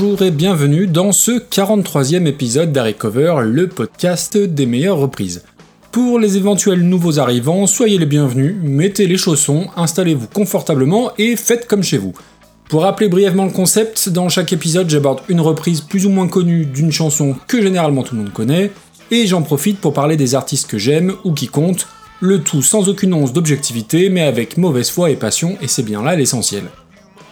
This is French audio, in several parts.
Bonjour et bienvenue dans ce 43e épisode d'Harry Cover, le podcast des meilleures reprises. Pour les éventuels nouveaux arrivants, soyez les bienvenus, mettez les chaussons, installez-vous confortablement et faites comme chez vous. Pour rappeler brièvement le concept, dans chaque épisode j'aborde une reprise plus ou moins connue d'une chanson que généralement tout le monde connaît, et j'en profite pour parler des artistes que j'aime ou qui comptent, le tout sans aucune once d'objectivité mais avec mauvaise foi et passion, et c'est bien là l'essentiel.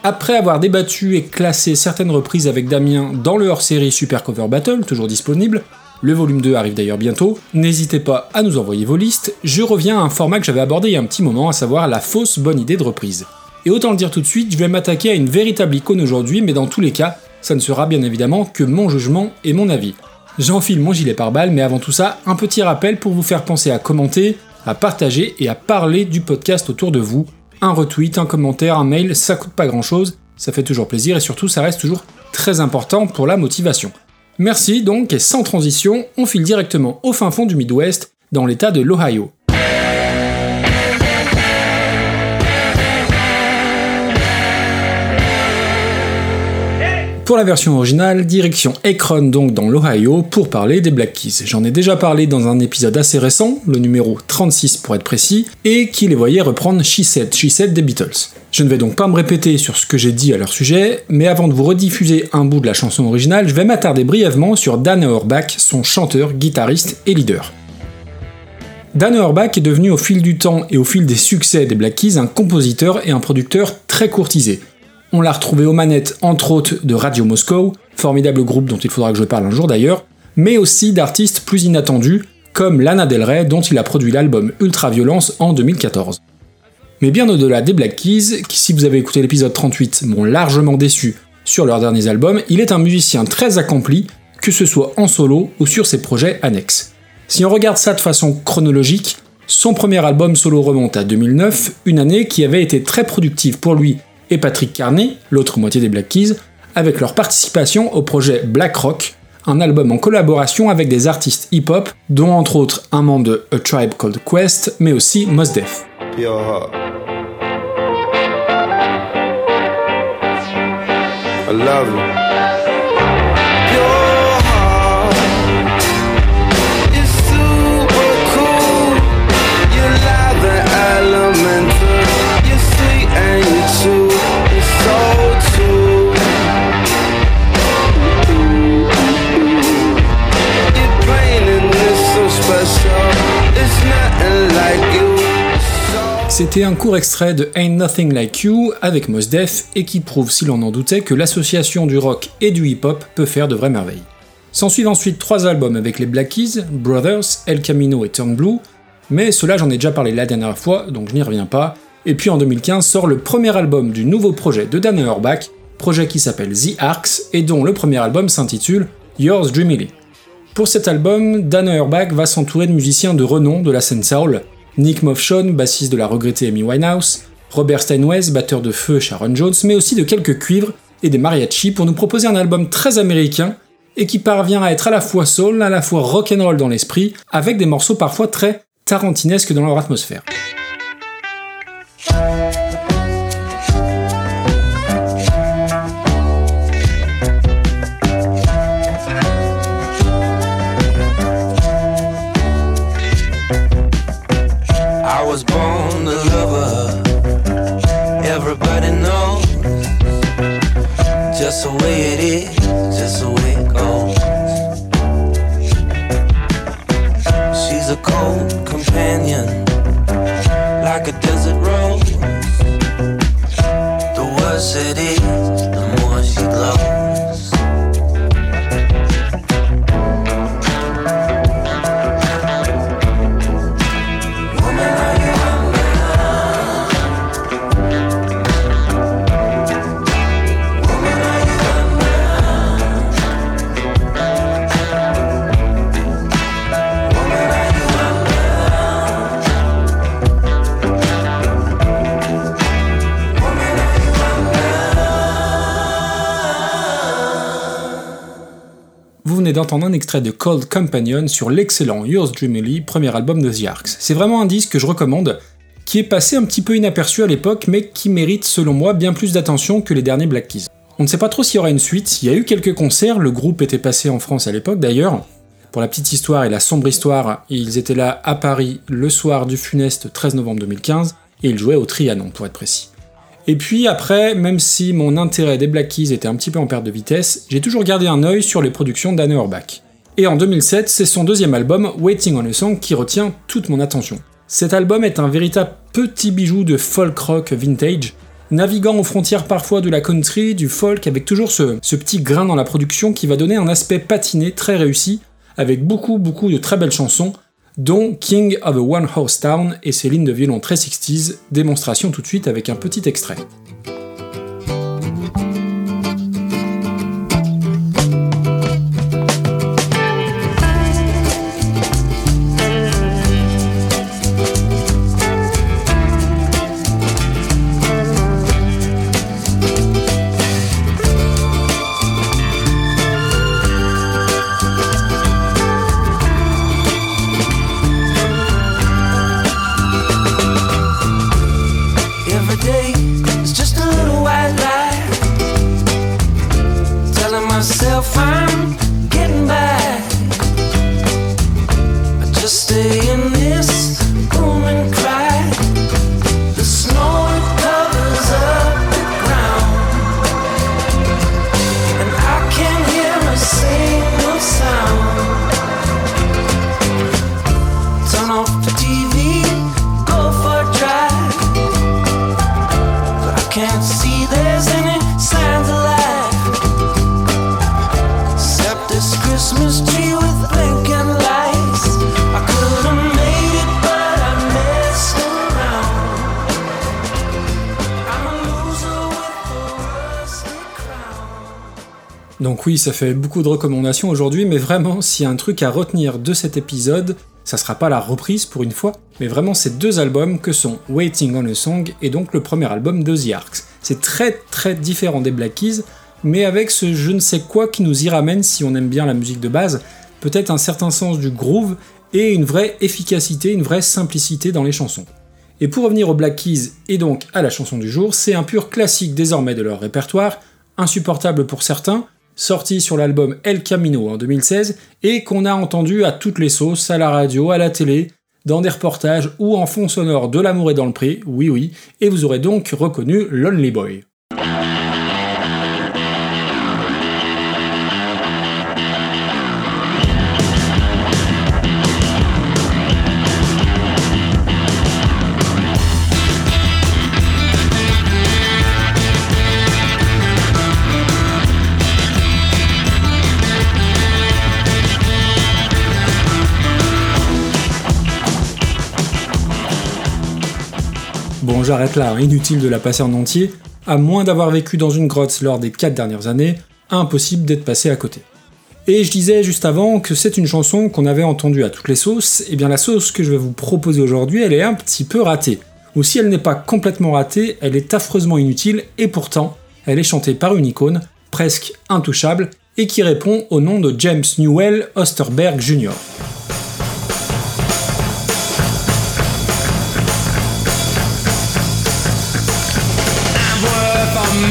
Après avoir débattu et classé certaines reprises avec Damien dans le hors-série Super Cover Battle, toujours disponible, le volume 2 arrive d'ailleurs bientôt, n'hésitez pas à nous envoyer vos listes, je reviens à un format que j'avais abordé il y a un petit moment, à savoir la fausse bonne idée de reprise. Et autant le dire tout de suite, je vais m'attaquer à une véritable icône aujourd'hui, mais dans tous les cas, ça ne sera bien évidemment que mon jugement et mon avis. J'enfile mon gilet pare-balles, mais avant tout ça, un petit rappel pour vous faire penser à commenter, à partager et à parler du podcast autour de vous, un retweet, un commentaire, un mail, ça coûte pas grand chose, ça fait toujours plaisir et surtout ça reste toujours très important pour la motivation. Merci donc et sans transition, on file directement au fin fond du Midwest, dans l'état de l'Ohio. Pour la version originale, direction Akron donc dans l'Ohio pour parler des Black Keys. J'en ai déjà parlé dans un épisode assez récent, le numéro 36 pour être précis, et qui les voyait reprendre She Said, She Said des Beatles. Je ne vais donc pas me répéter sur ce que j'ai dit à leur sujet, mais avant de vous rediffuser un bout de la chanson originale, je vais m'attarder brièvement sur Dan Auerbach, son chanteur, guitariste et leader. Dan Auerbach est devenu au fil du temps et au fil des succès des Black Keys un compositeur et un producteur très courtisé. On l'a retrouvé aux manettes, entre autres, de Radio Moscow, formidable groupe dont il faudra que je parle un jour d'ailleurs, mais aussi d'artistes plus inattendus, comme Lana Del Rey, dont il a produit l'album Ultraviolence en 2014. Mais bien au-delà des Black Keys, qui si vous avez écouté l'épisode 38 m'ont largement déçu sur leurs derniers albums, il est un musicien très accompli, que ce soit en solo ou sur ses projets annexes. Si on regarde ça de façon chronologique, son premier album solo remonte à 2009, une année qui avait été très productive pour lui et Patrick Carney, l'autre moitié des Black Keys, avec leur participation au projet Black Rock, un album en collaboration avec des artistes hip-hop, dont entre autres un membre de A Tribe Called Quest, mais aussi Mos Def. C'était un court extrait de Ain't Nothing Like You avec Mos Def et qui prouve, si l'on en doutait, que l'association du rock et du hip-hop peut faire de vraies merveilles. S'ensuivent ensuite trois albums avec les Black Brothers, El Camino et Turn Blue, mais cela j'en ai déjà parlé la dernière fois, donc je n'y reviens pas. Et puis en 2015 sort le premier album du nouveau projet de Dan Auerbach, projet qui s'appelle The Arcs et dont le premier album s'intitule Yours Dreamily. Pour cet album, Dan Auerbach va s'entourer de musiciens de renom de la scène soul, Nick Moffshon, bassiste de la regrettée Amy Winehouse, Robert Steinway, batteur de feu Sharon Jones, mais aussi de quelques cuivres et des mariachis pour nous proposer un album très américain et qui parvient à être à la fois soul, à la fois rock and roll dans l'esprit, avec des morceaux parfois très tarantinesques dans leur atmosphère. she glow. D'entendre un extrait de Cold Companion sur l'excellent Yours Dreamily, premier album de The Arcs. C'est vraiment un disque que je recommande, qui est passé un petit peu inaperçu à l'époque, mais qui mérite selon moi bien plus d'attention que les derniers Black Keys. On ne sait pas trop s'il y aura une suite, il y a eu quelques concerts, le groupe était passé en France à l'époque d'ailleurs. Pour la petite histoire et la sombre histoire, ils étaient là à Paris le soir du funeste 13 novembre 2015, et ils jouaient au Trianon pour être précis. Et puis après, même si mon intérêt des Black Keys était un petit peu en perte de vitesse, j'ai toujours gardé un œil sur les productions d'Anne Orbach. Et en 2007, c'est son deuxième album, Waiting on a Song, qui retient toute mon attention. Cet album est un véritable petit bijou de folk rock vintage, naviguant aux frontières parfois de la country, du folk, avec toujours ce, ce petit grain dans la production qui va donner un aspect patiné très réussi, avec beaucoup beaucoup de très belles chansons, dont King of a One House Town et ses lignes de violon très 60s, démonstration tout de suite avec un petit extrait. Donc oui, ça fait beaucoup de recommandations aujourd'hui, mais vraiment, s'il y a un truc à retenir de cet épisode, ça sera pas la reprise pour une fois, mais vraiment ces deux albums que sont Waiting on a Song et donc le premier album de The Arcs. C'est très très différent des Black Keys, mais avec ce je ne sais quoi qui nous y ramène si on aime bien la musique de base, peut-être un certain sens du groove et une vraie efficacité, une vraie simplicité dans les chansons. Et pour revenir aux Black Keys et donc à la chanson du jour, c'est un pur classique désormais de leur répertoire, insupportable pour certains, sorti sur l'album El Camino en 2016 et qu'on a entendu à toutes les sauces, à la radio, à la télé, dans des reportages ou en fond sonore de l'amour et dans le prix, oui oui, et vous aurez donc reconnu Lonely Boy. Bon, j'arrête là, hein. inutile de la passer en entier, à moins d'avoir vécu dans une grotte lors des 4 dernières années, impossible d'être passé à côté. Et je disais juste avant que c'est une chanson qu'on avait entendue à toutes les sauces, et bien la sauce que je vais vous proposer aujourd'hui, elle est un petit peu ratée. Ou si elle n'est pas complètement ratée, elle est affreusement inutile, et pourtant, elle est chantée par une icône, presque intouchable, et qui répond au nom de James Newell Osterberg Jr.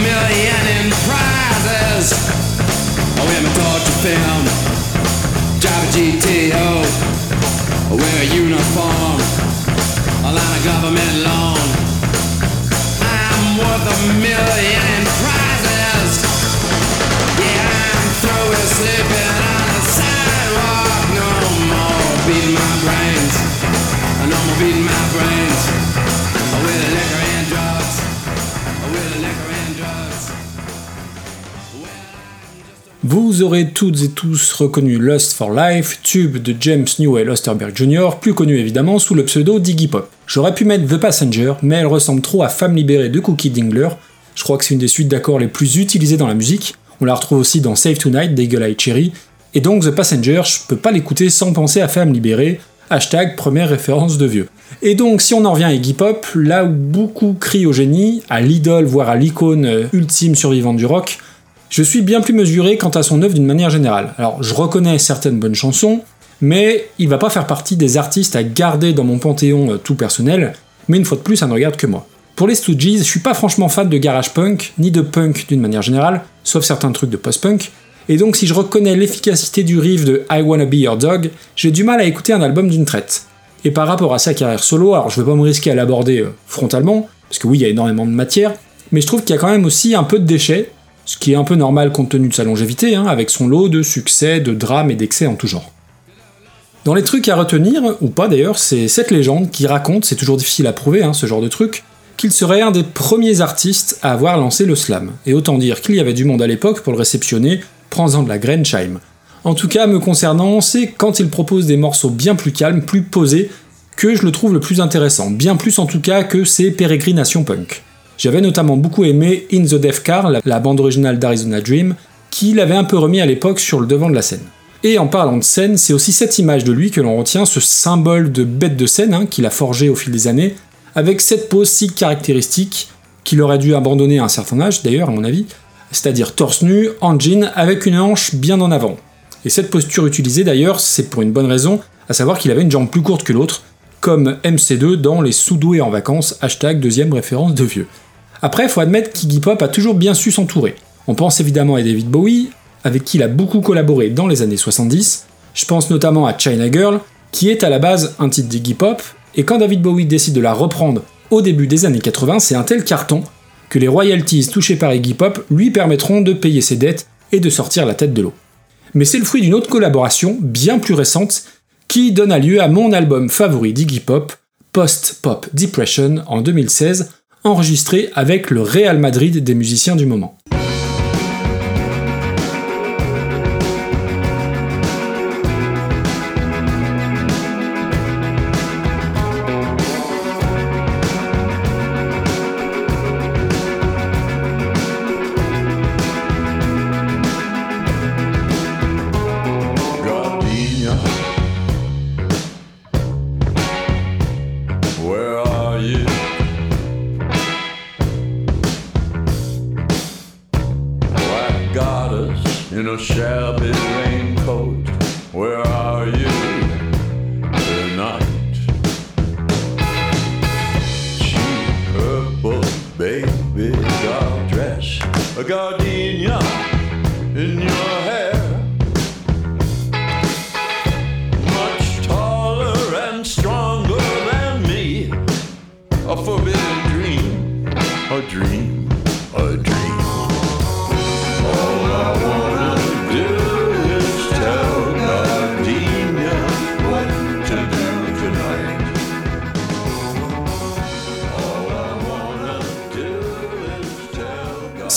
million in prizes. Oh, in a torture film, drive a GTO, wear a uniform, a line of government loan. I'm worth a million in prizes. Yeah, I'm through with sleeping. Vous aurez toutes et tous reconnu Lust for Life, tube de James Newell Osterberg Jr., plus connu évidemment sous le pseudo Diggy Pop. J'aurais pu mettre The Passenger, mais elle ressemble trop à Femme libérée de Cookie Dingler. Je crois que c'est une des suites d'accords les plus utilisées dans la musique. On la retrouve aussi dans Save Tonight d'Eagle Eye Cherry. Et donc The Passenger, je peux pas l'écouter sans penser à Femme libérée. Hashtag première référence de vieux. Et donc, si on en revient à Iggy Pop, là où beaucoup crient au génie, à l'idole, voire à l'icône ultime survivante du rock, je suis bien plus mesuré quant à son œuvre d'une manière générale. Alors, je reconnais certaines bonnes chansons, mais il va pas faire partie des artistes à garder dans mon panthéon euh, tout personnel, mais une fois de plus, ça ne regarde que moi. Pour les Stooges, je suis pas franchement fan de garage punk, ni de punk d'une manière générale, sauf certains trucs de post-punk, et donc si je reconnais l'efficacité du riff de I Wanna Be Your Dog, j'ai du mal à écouter un album d'une traite. Et par rapport à sa carrière solo, alors je vais pas me risquer à l'aborder euh, frontalement, parce que oui, il y a énormément de matière, mais je trouve qu'il y a quand même aussi un peu de déchets, ce qui est un peu normal compte tenu de sa longévité, hein, avec son lot de succès, de drames et d'excès en tout genre. Dans les trucs à retenir, ou pas d'ailleurs, c'est cette légende qui raconte, c'est toujours difficile à prouver hein, ce genre de truc, qu'il serait un des premiers artistes à avoir lancé le slam. Et autant dire qu'il y avait du monde à l'époque pour le réceptionner, prends-en de la graine chime. En tout cas, me concernant, c'est quand il propose des morceaux bien plus calmes, plus posés, que je le trouve le plus intéressant, bien plus en tout cas que ses pérégrinations punk. J'avais notamment beaucoup aimé In the Death Car, la bande originale d'Arizona Dream, qui l'avait un peu remis à l'époque sur le devant de la scène. Et en parlant de scène, c'est aussi cette image de lui que l'on retient, ce symbole de bête de scène hein, qu'il a forgé au fil des années, avec cette pose si caractéristique qu'il aurait dû abandonner à un certain âge d'ailleurs à mon avis, c'est-à-dire torse nu, en jean, avec une hanche bien en avant. Et cette posture utilisée d'ailleurs, c'est pour une bonne raison, à savoir qu'il avait une jambe plus courte que l'autre, comme MC2 dans les sous-doués en vacances, hashtag deuxième référence de vieux. Après, faut admettre qu'Iggy Pop a toujours bien su s'entourer. On pense évidemment à David Bowie, avec qui il a beaucoup collaboré dans les années 70. Je pense notamment à China Girl, qui est à la base un titre d'Iggy Pop, et quand David Bowie décide de la reprendre au début des années 80, c'est un tel carton que les royalties touchées par Iggy Pop lui permettront de payer ses dettes et de sortir la tête de l'eau. Mais c'est le fruit d'une autre collaboration, bien plus récente, qui donna lieu à mon album favori d'Iggy Pop, Post Pop Depression, en 2016, enregistré avec le Real Madrid des musiciens du moment.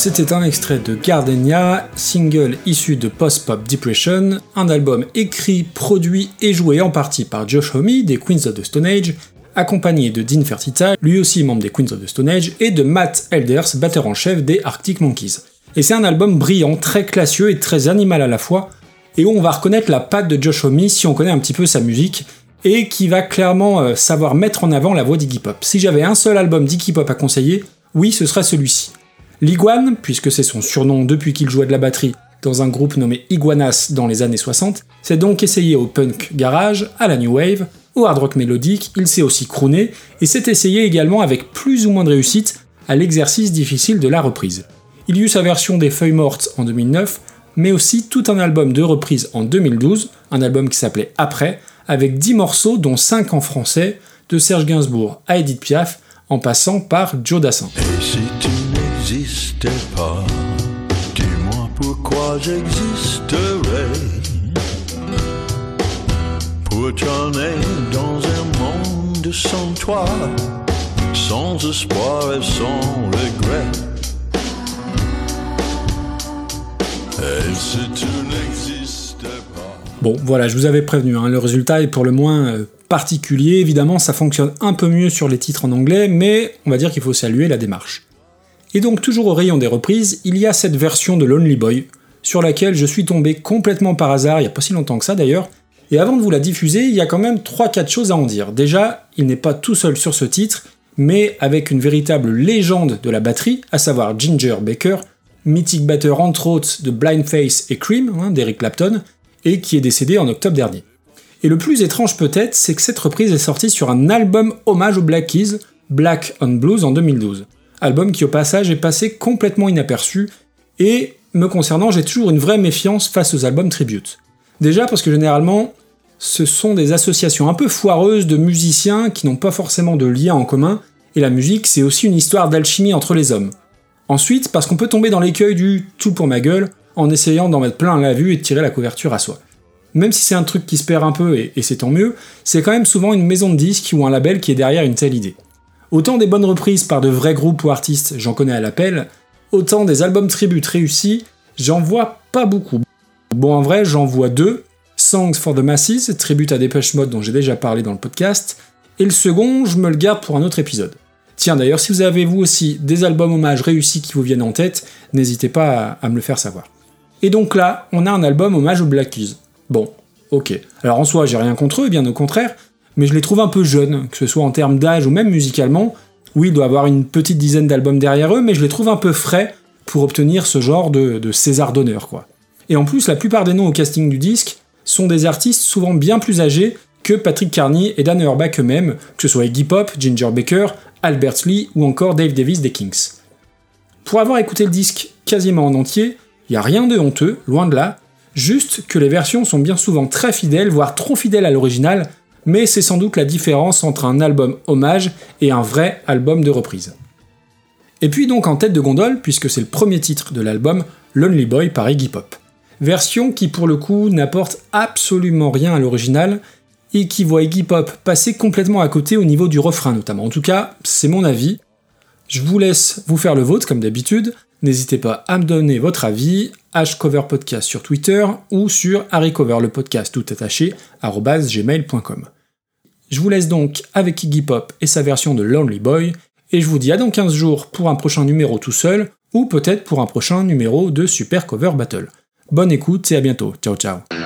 C'était un extrait de Gardenia, single issu de Post Pop Depression, un album écrit, produit et joué en partie par Josh Homme des Queens of the Stone Age, accompagné de Dean Fertita, lui aussi membre des Queens of the Stone Age, et de Matt Elders, batteur en chef des Arctic Monkeys. Et c'est un album brillant, très classieux et très animal à la fois, et où on va reconnaître la patte de Josh Homme si on connaît un petit peu sa musique, et qui va clairement euh, savoir mettre en avant la voix d'Iggy Pop. Si j'avais un seul album d'Iggy Pop à conseiller, oui, ce serait celui-ci. L'Iguane, puisque c'est son surnom depuis qu'il jouait de la batterie dans un groupe nommé Iguanas dans les années 60, s'est donc essayé au punk garage, à la new wave, au hard rock mélodique, il s'est aussi crooné et s'est essayé également avec plus ou moins de réussite à l'exercice difficile de la reprise. Il y eut sa version des Feuilles Mortes en 2009, mais aussi tout un album de reprises en 2012, un album qui s'appelait Après, avec 10 morceaux dont 5 en français, de Serge Gainsbourg à Edith Piaf, en passant par Joe Dassin pourquoi j'existerais. Pour tourner dans un monde sans toi, sans espoir et sans regret. Bon, voilà, je vous avais prévenu, hein, le résultat est pour le moins euh, particulier. Évidemment, ça fonctionne un peu mieux sur les titres en anglais, mais on va dire qu'il faut saluer la démarche. Et donc toujours au rayon des reprises, il y a cette version de Lonely Boy, sur laquelle je suis tombé complètement par hasard, il n'y a pas si longtemps que ça d'ailleurs, et avant de vous la diffuser, il y a quand même 3-4 choses à en dire. Déjà, il n'est pas tout seul sur ce titre, mais avec une véritable légende de la batterie, à savoir Ginger Baker, mythique batteur entre autres de Blindface et Cream, hein, d'Eric Clapton, et qui est décédé en octobre dernier. Et le plus étrange peut-être, c'est que cette reprise est sortie sur un album hommage aux Black Keys, Black on Blues en 2012 album qui au passage est passé complètement inaperçu, et me concernant, j'ai toujours une vraie méfiance face aux albums tribute. Déjà parce que généralement, ce sont des associations un peu foireuses de musiciens qui n'ont pas forcément de lien en commun, et la musique, c'est aussi une histoire d'alchimie entre les hommes. Ensuite, parce qu'on peut tomber dans l'écueil du tout pour ma gueule en essayant d'en mettre plein la vue et de tirer la couverture à soi. Même si c'est un truc qui se perd un peu, et, et c'est tant mieux, c'est quand même souvent une maison de disques ou un label qui est derrière une telle idée. Autant des bonnes reprises par de vrais groupes ou artistes, j'en connais à l'appel, autant des albums tributes réussis, j'en vois pas beaucoup. Bon, en vrai, j'en vois deux. Songs for the Masses, tribute à Depeche Mode dont j'ai déjà parlé dans le podcast, et le second, je me le garde pour un autre épisode. Tiens, d'ailleurs, si vous avez vous aussi des albums hommages réussis qui vous viennent en tête, n'hésitez pas à, me le faire savoir. Et donc là, on a un album hommage aux Black Keys. Bon, ok. Alors en soi, j'ai rien contre eux, bien au contraire, mais je les trouve un peu jeunes, que ce soit en termes d'âge ou même musicalement. Oui, il doit avoir une petite dizaine d'albums derrière eux, mais je les trouve un peu frais pour obtenir ce genre de, César d'honneur, quoi. Et en plus, la plupart des noms au casting du disque sont des artistes souvent bien plus âgés que Patrick Carney et Dan Auerbach eux-mêmes, que ce soit Iggy Pop, Ginger Baker, Albert Lee ou encore Dave Davis des Kings. Pour avoir écouté le disque quasiment en entier, il n'y a rien de honteux, loin de là, juste que les versions sont bien souvent très fidèles, voire trop fidèles à l'original, mais c'est sans doute la différence entre un album hommage et un vrai album de reprise. Et puis donc en tête de gondole, puisque c'est le premier titre de l'album, Lonely Boy par Iggy Pop. Version qui pour le coup n'apporte absolument rien à l'original, et qui voit Iggy Pop passer complètement à côté au niveau du refrain notamment. En tout cas, c'est mon avis. Je vous laisse vous faire le vôtre comme d'habitude. N'hésitez pas à me donner votre avis, hcoverpodcast sur Twitter ou sur harrycover le podcast tout attaché gmail.com. Je vous laisse donc avec Iggy Pop et sa version de Lonely Boy, et je vous dis à dans 15 jours pour un prochain numéro tout seul, ou peut-être pour un prochain numéro de Super Cover Battle. Bonne écoute et à bientôt. Ciao ciao.